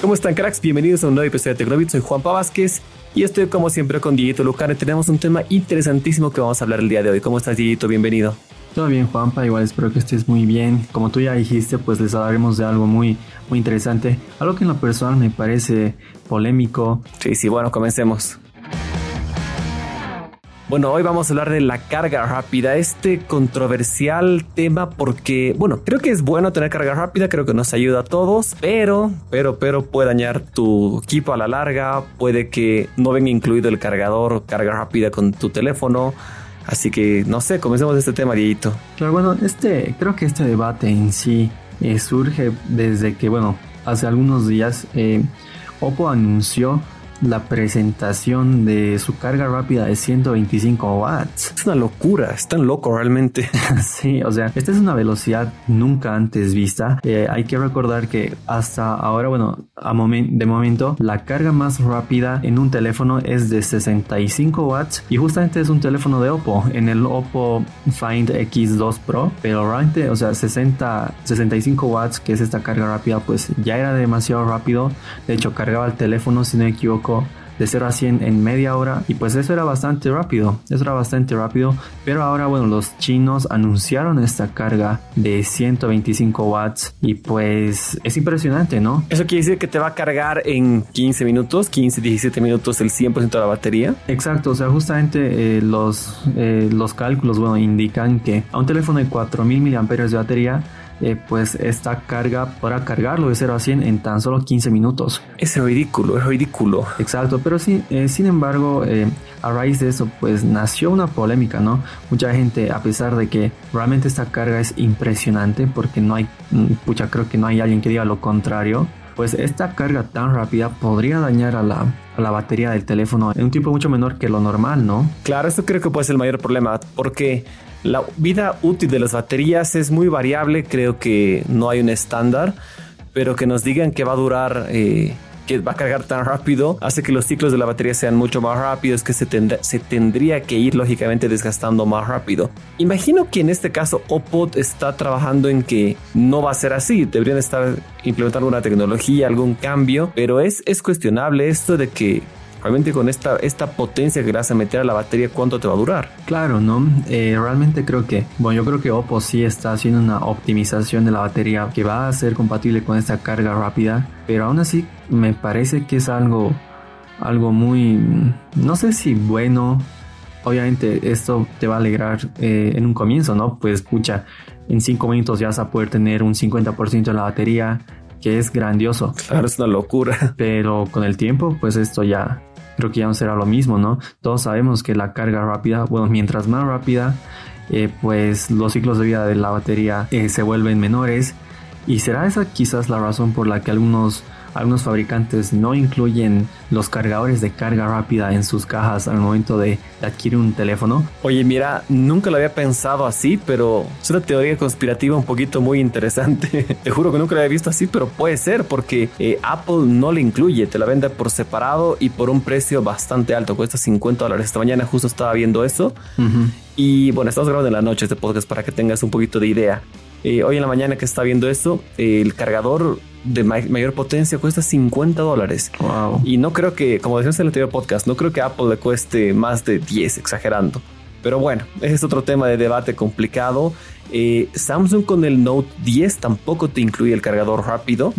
¿Cómo están cracks? Bienvenidos a un nuevo episodio de Tecnobit. Soy Juan Vázquez y estoy como siempre con Dieguito Lucane. Tenemos un tema interesantísimo que vamos a hablar el día de hoy. ¿Cómo estás Dieguito? Bienvenido. Todo bien Juanpa, igual espero que estés muy bien. Como tú ya dijiste, pues les hablaremos de algo muy, muy interesante. Algo que en lo personal me parece polémico. Sí, sí, bueno, comencemos. Bueno, hoy vamos a hablar de la carga rápida, este controversial tema porque, bueno, creo que es bueno tener carga rápida, creo que nos ayuda a todos, pero, pero, pero puede dañar tu equipo a la larga, puede que no venga incluido el cargador, carga rápida con tu teléfono. Así que, no sé, comencemos este tema, Dieguito. Claro, bueno, este, creo que este debate en sí eh, surge desde que, bueno, hace algunos días eh, Oppo anunció la presentación de su carga rápida de 125 watts. Es una locura, es tan loco realmente. sí, o sea, esta es una velocidad nunca antes vista. Eh, hay que recordar que hasta ahora, bueno, a de momento, la carga más rápida en un teléfono es de 65 watts y justamente es un teléfono de Oppo, en el Oppo Find X2 Pro, pero realmente, o sea, 60, 65 watts, que es esta carga rápida, pues ya era demasiado rápido. De hecho, cargaba el teléfono, si no me equivoco, de 0 a 100 en media hora y pues eso era bastante rápido, eso era bastante rápido, pero ahora bueno, los chinos anunciaron esta carga de 125 watts y pues es impresionante, ¿no? Eso quiere decir que te va a cargar en 15 minutos, 15, 17 minutos el 100% de la batería. Exacto, o sea, justamente eh, los, eh, los cálculos, bueno, indican que a un teléfono de 4000 mAh de batería eh, pues esta carga para cargarlo de 0 a 100 en tan solo 15 minutos. Es ridículo, es ridículo. Exacto, pero sí, eh, sin embargo, eh, a raíz de eso, pues nació una polémica, ¿no? Mucha gente, a pesar de que realmente esta carga es impresionante, porque no hay, mm, pucha, creo que no hay alguien que diga lo contrario, pues esta carga tan rápida podría dañar a la, a la, batería del teléfono en un tiempo mucho menor que lo normal, ¿no? Claro, esto creo que puede ser el mayor problema, porque la vida útil de las baterías es muy variable, creo que no hay un estándar, pero que nos digan que va a durar, eh, que va a cargar tan rápido, hace que los ciclos de la batería sean mucho más rápidos, que se, tendría que ir lógicamente desgastando más rápido. Imagino que en este caso Oppo está trabajando en que no va a ser así, deberían estar implementando una tecnología, algún cambio, pero es, es cuestionable esto de que realmente con esta, esta potencia que le vas a meter a la batería, ¿cuánto te va a durar? Claro, ¿no? Eh, realmente creo que, bueno, yo creo que Oppo sí está haciendo una optimización de la batería que va a ser compatible con esta carga rápida, pero aún así me parece que es algo, algo muy, no sé si bueno. Obviamente esto te va a alegrar eh, en un comienzo, ¿no? Pues escucha, en 5 minutos ya vas a poder tener un 50% de la batería, que es grandioso. Claro, es una locura. Pero con el tiempo, pues esto ya creo que ya no será lo mismo, ¿no? Todos sabemos que la carga rápida, bueno, mientras más rápida, eh, pues los ciclos de vida de la batería eh, se vuelven menores. Y será esa quizás la razón por la que algunos algunos fabricantes no incluyen los cargadores de carga rápida en sus cajas al momento de, adquirir un teléfono. Oye, mira, nunca lo había pensado así, pero es una teoría conspirativa un poquito muy interesante. Te juro que nunca lo había visto así, pero puede ser porque eh, Apple no le incluye, te la vende por separado y por un precio bastante alto, cuesta 50 dólares. Esta mañana justo estaba viendo eso. Y bueno, estamos grabando en la noche este podcast para que tengas un poquito de idea. Eh, hoy en la mañana que está viendo esto, el cargador de mayor potencia cuesta 50 dólares. Y no creo que, como decíamos en el anterior podcast, no creo que Apple le cueste más de 10, exagerando. Pero bueno, ese es otro tema de debate complicado. Eh, Samsung con el Note 10 tampoco te incluye el cargador rápido,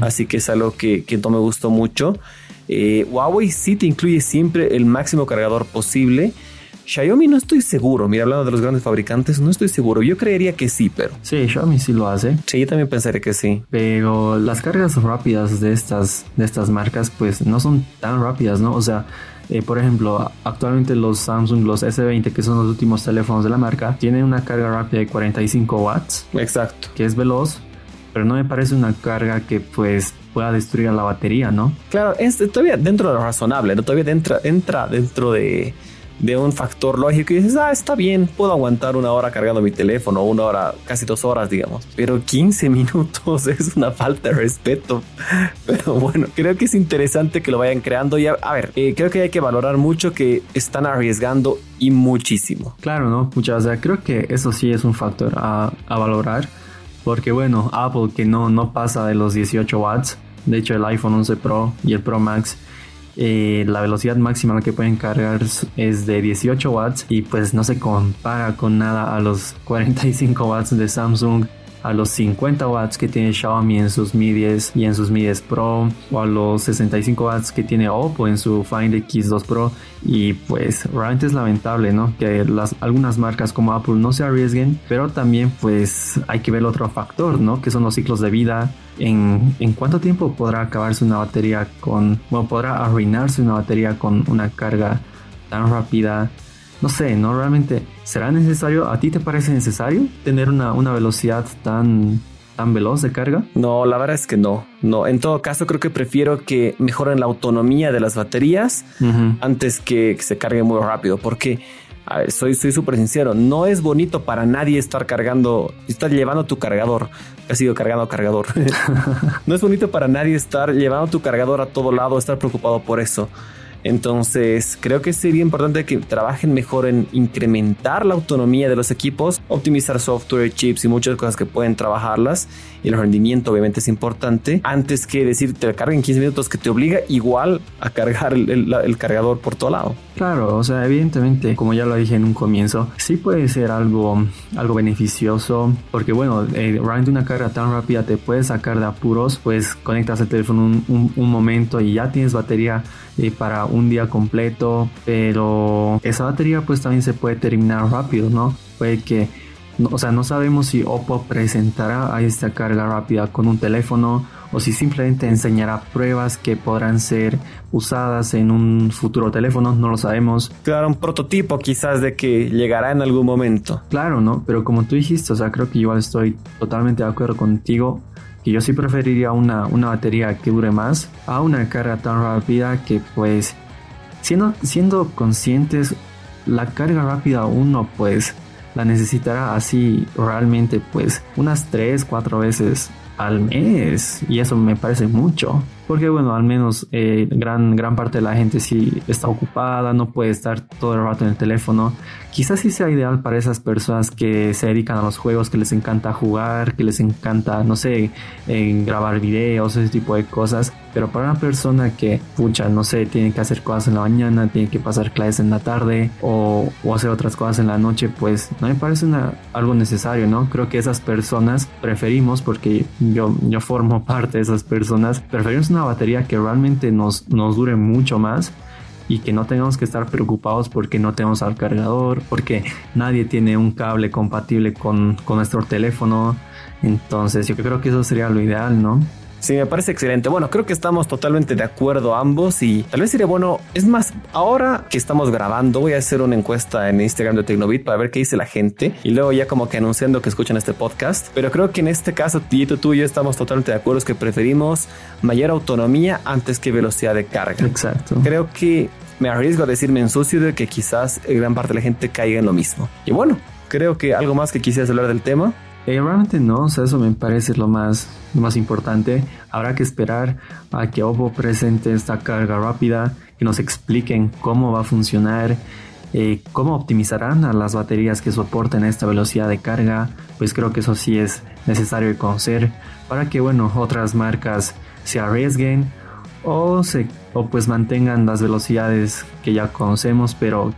así que es algo que, que no me gustó mucho. Eh, Huawei sí te incluye siempre el máximo cargador posible. Xiaomi no estoy seguro. Mira, hablando de los grandes fabricantes, no estoy seguro. Yo creería que sí, pero. Sí, Xiaomi sí lo hace. Sí, yo también pensaría que sí. Pero las cargas rápidas de estas, de estas marcas, pues no son tan rápidas, ¿no? O sea, eh, por ejemplo, actualmente los Samsung, los S20, que son los últimos teléfonos de la marca, tienen una carga rápida de 45 watts. Exacto. Que es veloz, pero no me parece una carga que pues pueda destruir la batería, ¿no? Claro, es todavía dentro de lo razonable, ¿no? Todavía entra, entra dentro de de un factor lógico y dices, ah, está bien, puedo aguantar una hora cargando mi teléfono, una hora, casi dos horas, digamos. Pero 15 minutos es una falta de respeto. Pero bueno, creo que es interesante que lo vayan creando. Y a, ver, eh, creo que hay que valorar mucho que están arriesgando y muchísimo. Claro, ¿no? Muchas, creo que eso sí es un factor a, a valorar. Porque bueno, Apple que no, no pasa de los 18 watts De hecho, el iPhone 11 Pro y el Pro Max eh, la velocidad máxima que pueden cargar es de 18 watts y pues no se compara con nada a los 45 watts de Samsung a los 50 watts que tiene Xiaomi en sus Mi 10 y en sus Mi 10 Pro o a los 65 watts que tiene Oppo en su Find X2 Pro. Y pues realmente es lamentable no que las algunas marcas como Apple no se arriesguen pero también pues hay que ver otro factor no que son los ciclos de vida. En, en cuánto tiempo podrá acabarse una batería con bueno podrá arruinarse una batería con una carga tan rápida no sé, ¿no? Realmente, ¿será necesario? ¿A ti te parece necesario tener una, una velocidad tan, tan veloz de carga? No, la verdad es que no. No, en todo caso creo que prefiero que mejoren la autonomía de las baterías antes que, se cargue muy rápido, porque a ver, soy súper sincero, no es bonito para nadie estar cargando, estar llevando tu cargador. Ha sido cargando cargador. no es bonito para nadie estar llevando tu cargador a todo lado, estar preocupado por eso. Entonces, creo que sería importante que trabajen mejor en incrementar la autonomía de los equipos, optimizar software, chips y muchas cosas que pueden trabajarlas. Y el rendimiento obviamente es importante. Antes que decir te carguen 15 minutos que te obliga igual a cargar el, cargador por todo lado. Claro, o sea, evidentemente, como ya lo dije en un comienzo, sí puede ser algo, algo beneficioso, porque bueno, eh, realmente una carga tan rápida te puede sacar de apuros, pues conectas el teléfono un, un momento y ya tienes batería eh, para un día completo, pero esa batería pues también se puede terminar rápido, ¿no? Puede que, o sea, no sabemos si Oppo presentará a esta carga rápida con un teléfono o si simplemente enseñará pruebas que podrán ser usadas en un futuro teléfono, no lo sabemos. Claro, un prototipo quizás de que llegará en algún momento. Claro, ¿no? Pero como tú dijiste, o sea, creo que igual estoy totalmente de acuerdo contigo yo sí preferiría una, una batería que dure más a una carga tan rápida que pues siendo, siendo conscientes la carga rápida uno pues la necesitará así realmente pues unas 3, 4 veces al mes y eso me parece mucho porque bueno al menos eh, gran gran parte de la gente sí está ocupada no puede estar todo el rato en el teléfono quizás sí sea ideal para esas personas que se dedican a los juegos que les encanta jugar que les encanta no sé grabar videos ese tipo de cosas pero para una persona que, pucha, no sé, tiene que hacer cosas en la mañana, tiene que pasar clases en la tarde o, hacer otras cosas en la noche, pues no me parece algo necesario, ¿no? Creo que esas personas preferimos, porque yo, yo formo parte de esas personas, preferimos una batería que realmente nos, nos dure mucho más y que no tengamos que estar preocupados porque no tenemos al cargador, porque nadie tiene un cable compatible con, con nuestro teléfono. Entonces yo creo que eso sería lo ideal, ¿no? Sí, me parece excelente. Bueno, creo que estamos totalmente de acuerdo ambos y tal vez sería bueno, es más, ahora que estamos grabando voy a hacer una encuesta en Instagram de Tecnobit para ver qué dice la gente y luego ya como que anunciando que escuchan este podcast. Pero creo que en este caso, Tito, tú y yo estamos totalmente de acuerdo, es que preferimos mayor autonomía antes que velocidad de carga. Exacto. Creo que me arriesgo a decirme en sucio de que quizás gran parte de la gente caiga en lo mismo. Y bueno, creo que algo más que quisieras hablar del tema. Eh, realmente no, eso me parece lo más, más importante. Habrá que esperar a que Oppo presente esta carga rápida, que nos expliquen cómo va a funcionar, eh, cómo optimizarán a las baterías que soporten esta velocidad de carga. Pues creo que eso sí es necesario conocer para que, bueno, otras marcas se arriesguen o, se, o pues mantengan las velocidades que ya conocemos, pero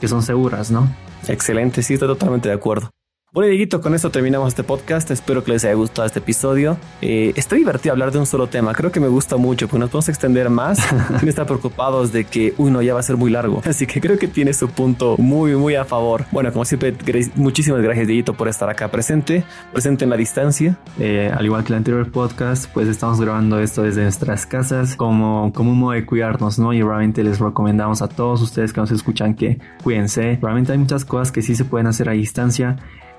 que son seguras, ¿no? Excelente, sí, estoy totalmente de acuerdo. Bueno, Dieguito, con esto terminamos este podcast. Espero que les haya gustado este episodio. Eh, está divertido hablar de un solo tema. Creo que me gusta mucho porque nos podemos extender más sin estar preocupados de que uno ya va a ser muy largo. Así que creo que tiene su punto muy, muy a favor. Bueno, como siempre, muchísimas gracias, Dieguito, por estar acá presente, presente en la distancia. Eh, al igual que el anterior podcast, pues estamos grabando esto desde nuestras casas como, como un modo de cuidarnos, ¿no? Y realmente les recomendamos a todos ustedes que nos escuchan que cuídense. Realmente hay muchas cosas que sí se pueden hacer a distancia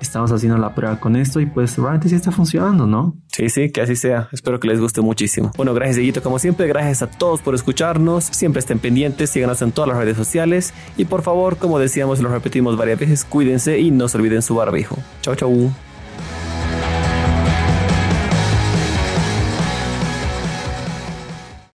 estamos haciendo la prueba con esto y pues realmente sí está funcionando, ¿no? Sí, sí, que así sea. Espero que les guste muchísimo. Bueno, gracias, Dieguito, como siempre. Gracias a todos por escucharnos. Siempre estén pendientes, síganos en todas las redes sociales. Y por favor, como decíamos y lo repetimos varias veces, cuídense y no se olviden su barbijo. Chau, chau.